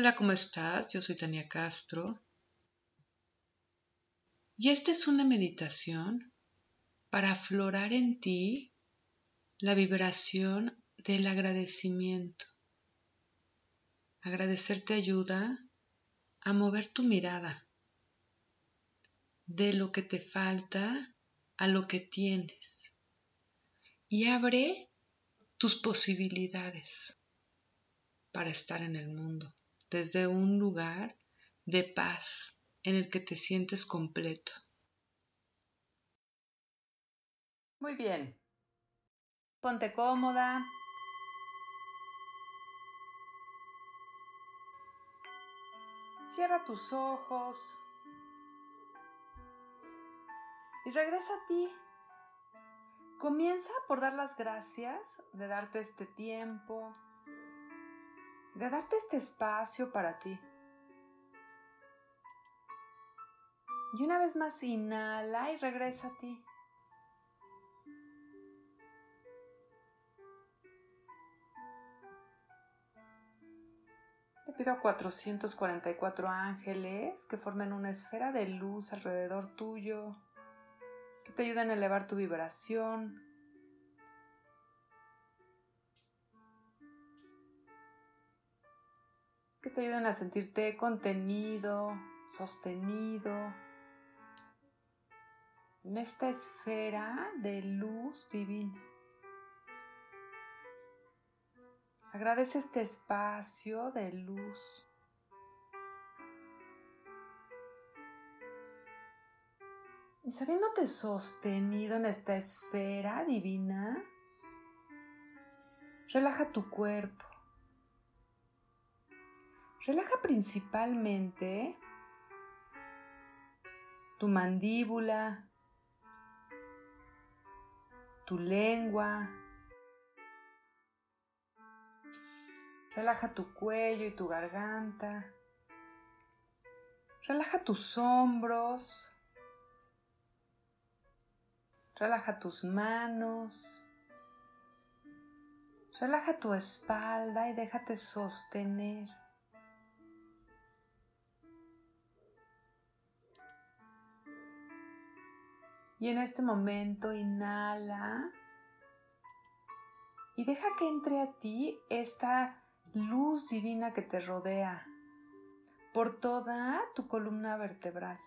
Hola, ¿cómo estás? Yo soy Tania Castro. Y esta es una meditación para aflorar en ti la vibración del agradecimiento. Agradecer te ayuda a mover tu mirada de lo que te falta a lo que tienes y abre tus posibilidades para estar en el mundo desde un lugar de paz en el que te sientes completo. Muy bien. Ponte cómoda. Cierra tus ojos y regresa a ti. Comienza por dar las gracias de darte este tiempo, de darte este espacio para ti. Y una vez más inhala y regresa a ti. Le pido a 444 ángeles que formen una esfera de luz alrededor tuyo, que te ayuden a elevar tu vibración, que te ayuden a sentirte contenido, sostenido en esta esfera de luz divina. Agradece este espacio de luz. Y sabiéndote sostenido en esta esfera divina, relaja tu cuerpo. Relaja principalmente tu mandíbula, tu lengua. Relaja tu cuello y tu garganta. Relaja tus hombros. Relaja tus manos. Relaja tu espalda y déjate sostener. Y en este momento inhala y deja que entre a ti esta luz divina que te rodea por toda tu columna vertebral.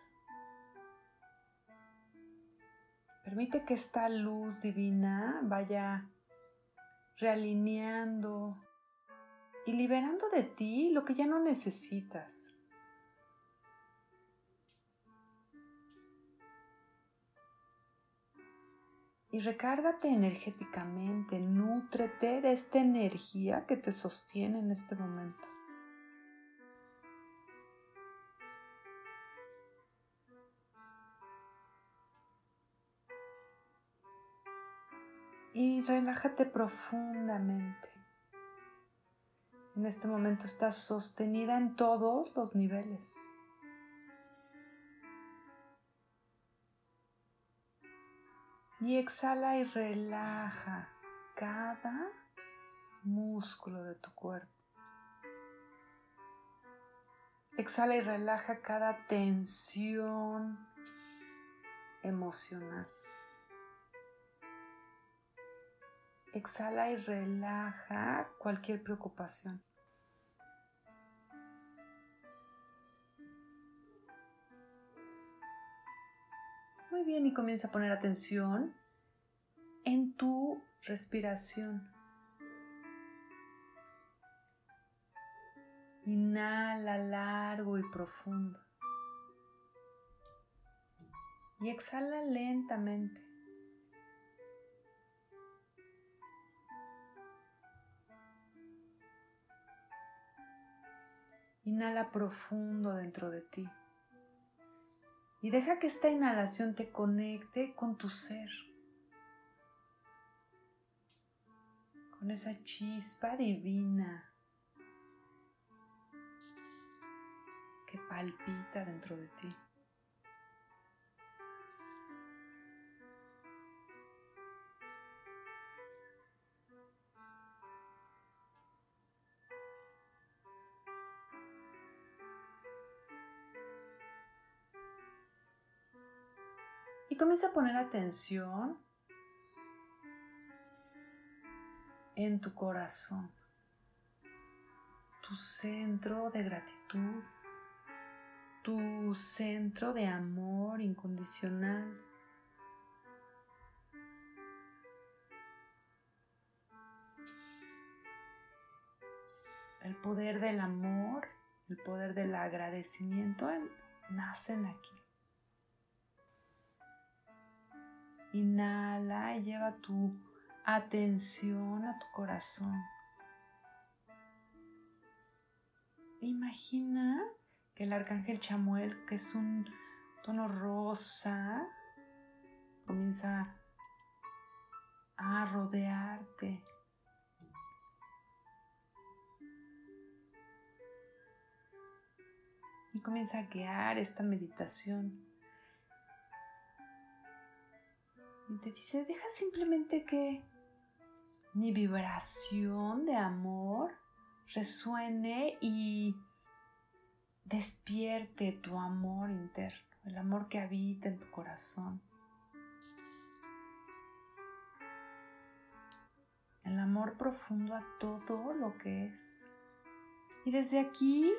Permite que esta luz divina vaya realineando y liberando de ti lo que ya no necesitas. Y recárgate energéticamente, nútrete de esta energía que te sostiene en este momento. Y relájate profundamente. En este momento estás sostenida en todos los niveles. Y exhala y relaja cada músculo de tu cuerpo. Exhala y relaja cada tensión emocional. Exhala y relaja cualquier preocupación. Muy bien, y comienza a poner atención en tu respiración. Inhala largo y profundo. Y exhala lentamente. Inhala profundo dentro de ti. Y deja que esta inhalación te conecte con tu ser, con esa chispa divina que palpita dentro de ti. Comienza a poner atención en tu corazón, tu centro de gratitud, tu centro de amor incondicional. El poder del amor, el poder del agradecimiento nacen aquí. Inhala y lleva tu atención a tu corazón. Imagina que el arcángel Chamuel, que es un tono rosa, comienza a rodearte. Y comienza a guiar esta meditación. Te dice, deja simplemente que mi vibración de amor resuene y despierte tu amor interno, el amor que habita en tu corazón. El amor profundo a todo lo que es. Y desde aquí,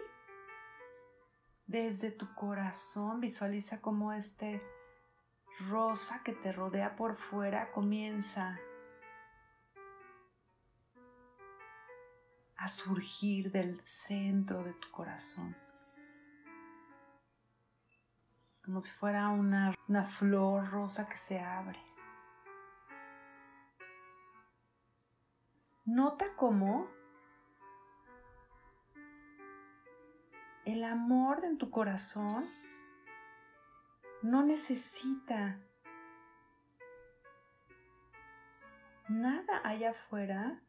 desde tu corazón, visualiza cómo este rosa que te rodea por fuera comienza a surgir del centro de tu corazón. Como si fuera una, una flor rosa que se abre. Nota cómo el amor en tu corazón no necesita nada allá afuera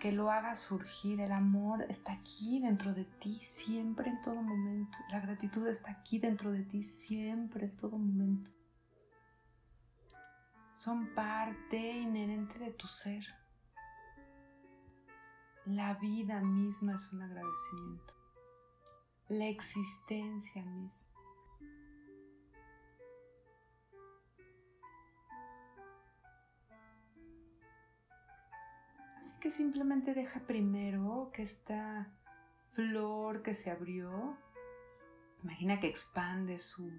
que lo haga surgir. El amor está aquí dentro de ti siempre en todo momento. La gratitud está aquí dentro de ti siempre en todo momento. Son parte inherente de tu ser. La vida misma es un agradecimiento. La existencia misma. Que simplemente deja primero que esta flor que se abrió, imagina que expande su,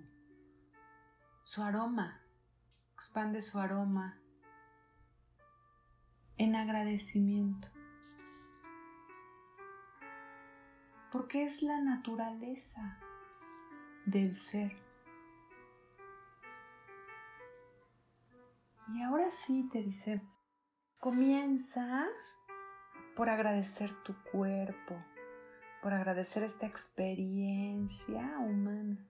su aroma, expande su aroma en agradecimiento. Porque es la naturaleza del ser. Y ahora sí te dice, comienza por agradecer tu cuerpo, por agradecer esta experiencia humana.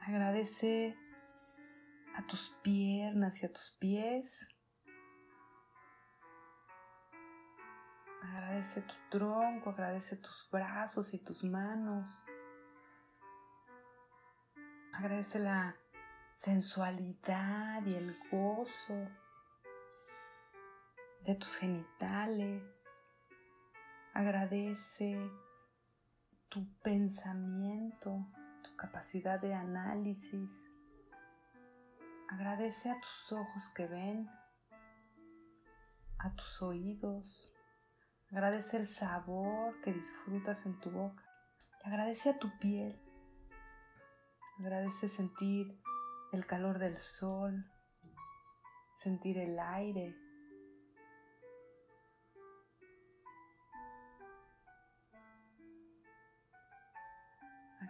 Agradece a tus piernas y a tus pies. Agradece tu tronco, agradece tus brazos y tus manos. Agradece la sensualidad y el gozo de tus genitales. Agradece tu pensamiento, tu capacidad de análisis. Agradece a tus ojos que ven, a tus oídos. Agradece el sabor que disfrutas en tu boca. Agradece a tu piel. Agradece sentir el calor del sol, sentir el aire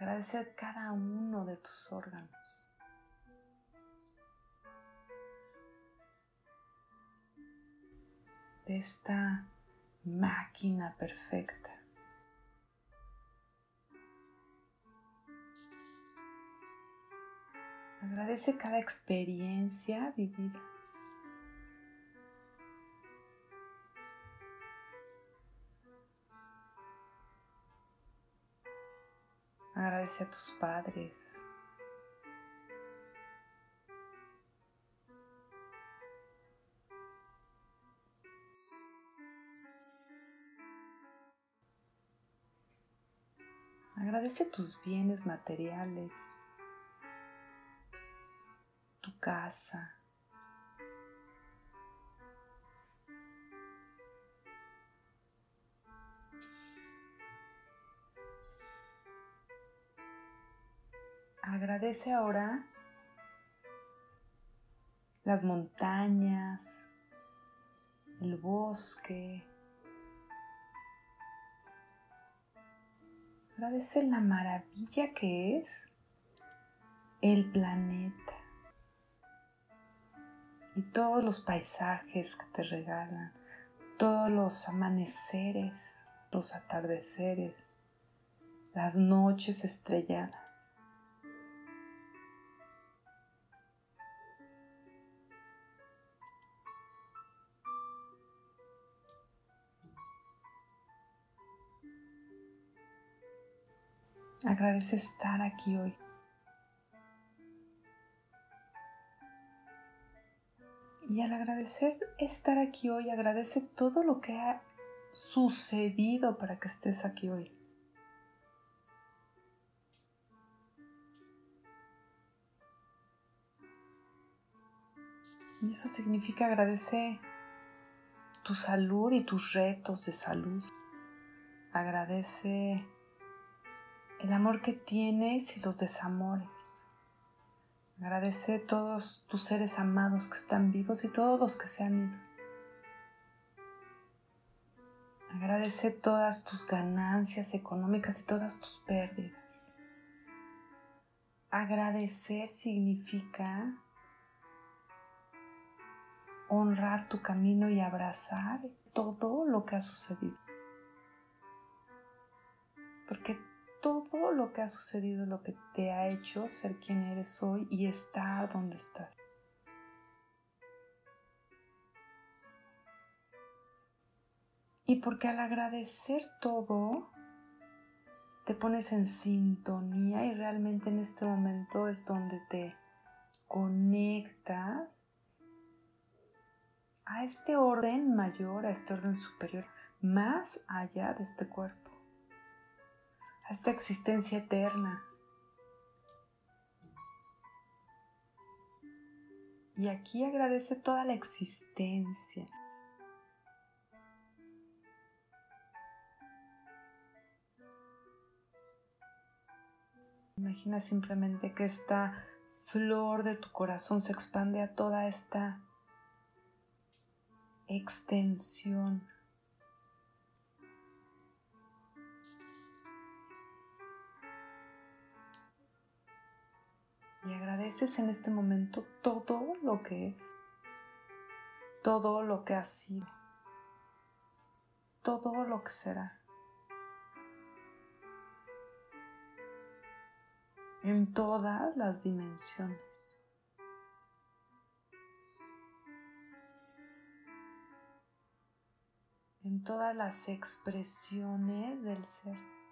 Agradece a cada uno de tus órganos. De esta máquina perfecta. Agradece cada experiencia vivida. Agradece a tus padres. Agradece tus bienes materiales, tu casa, Agradece ahora las montañas, el bosque. Agradece la maravilla que es el planeta y todos los paisajes que te regalan, todos los amaneceres, los atardeceres, las noches estrelladas. Agradece estar aquí hoy. Y al agradecer estar aquí hoy, agradece todo lo que ha sucedido para que estés aquí hoy. Y eso significa agradecer tu salud y tus retos de salud. Agradece el amor que tienes y los desamores. Agradece todos tus seres amados que están vivos y todos los que se han ido. Agradece todas tus ganancias económicas y todas tus pérdidas. Agradecer significa honrar tu camino y abrazar todo lo que ha sucedido. Porque todo lo que ha sucedido, lo que te ha hecho ser quien eres hoy y estar donde estás. Y porque al agradecer todo, te pones en sintonía y realmente en este momento es donde te conectas a este orden mayor, a este orden superior, más allá de este cuerpo esta existencia eterna. Y aquí agradece toda la existencia. Imagina simplemente que esta flor de tu corazón se expande a toda esta extensión y agradeces en este momento todo lo que es, todo lo que ha sido, todo lo que será. En todas las dimensiones. En todas las expresiones del ser.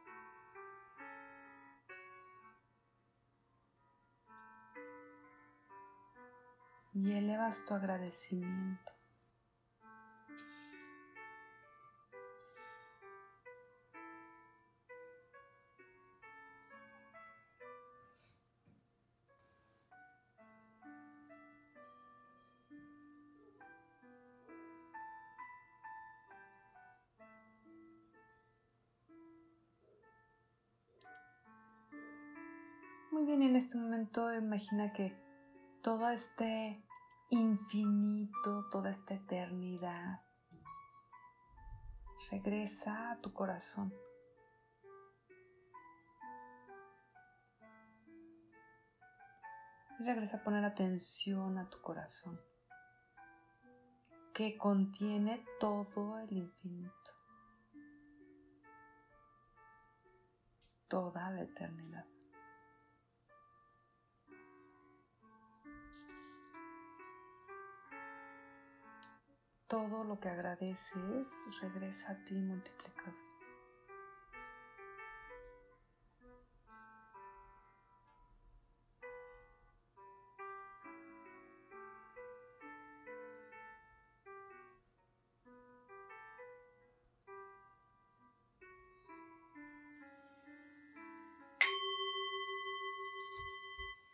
Y elevas tu agradecimiento. Muy bien, en este momento imagina que todo este infinito, toda esta eternidad, regresa a tu corazón. Y regresa a poner atención a tu corazón, que contiene todo el infinito, toda la eternidad. todo lo que agradeces regresa a ti multiplicado.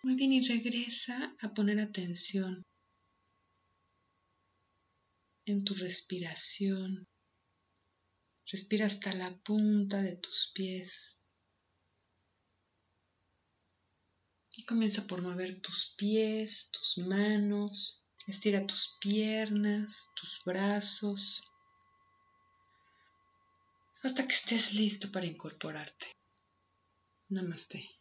Muy bien, y regresa a poner atención en tu respiración. Respira hasta la punta de tus pies. Y comienza por mover tus pies, tus manos. Estira tus piernas, tus brazos. Hasta que estés listo para incorporarte. Namaste.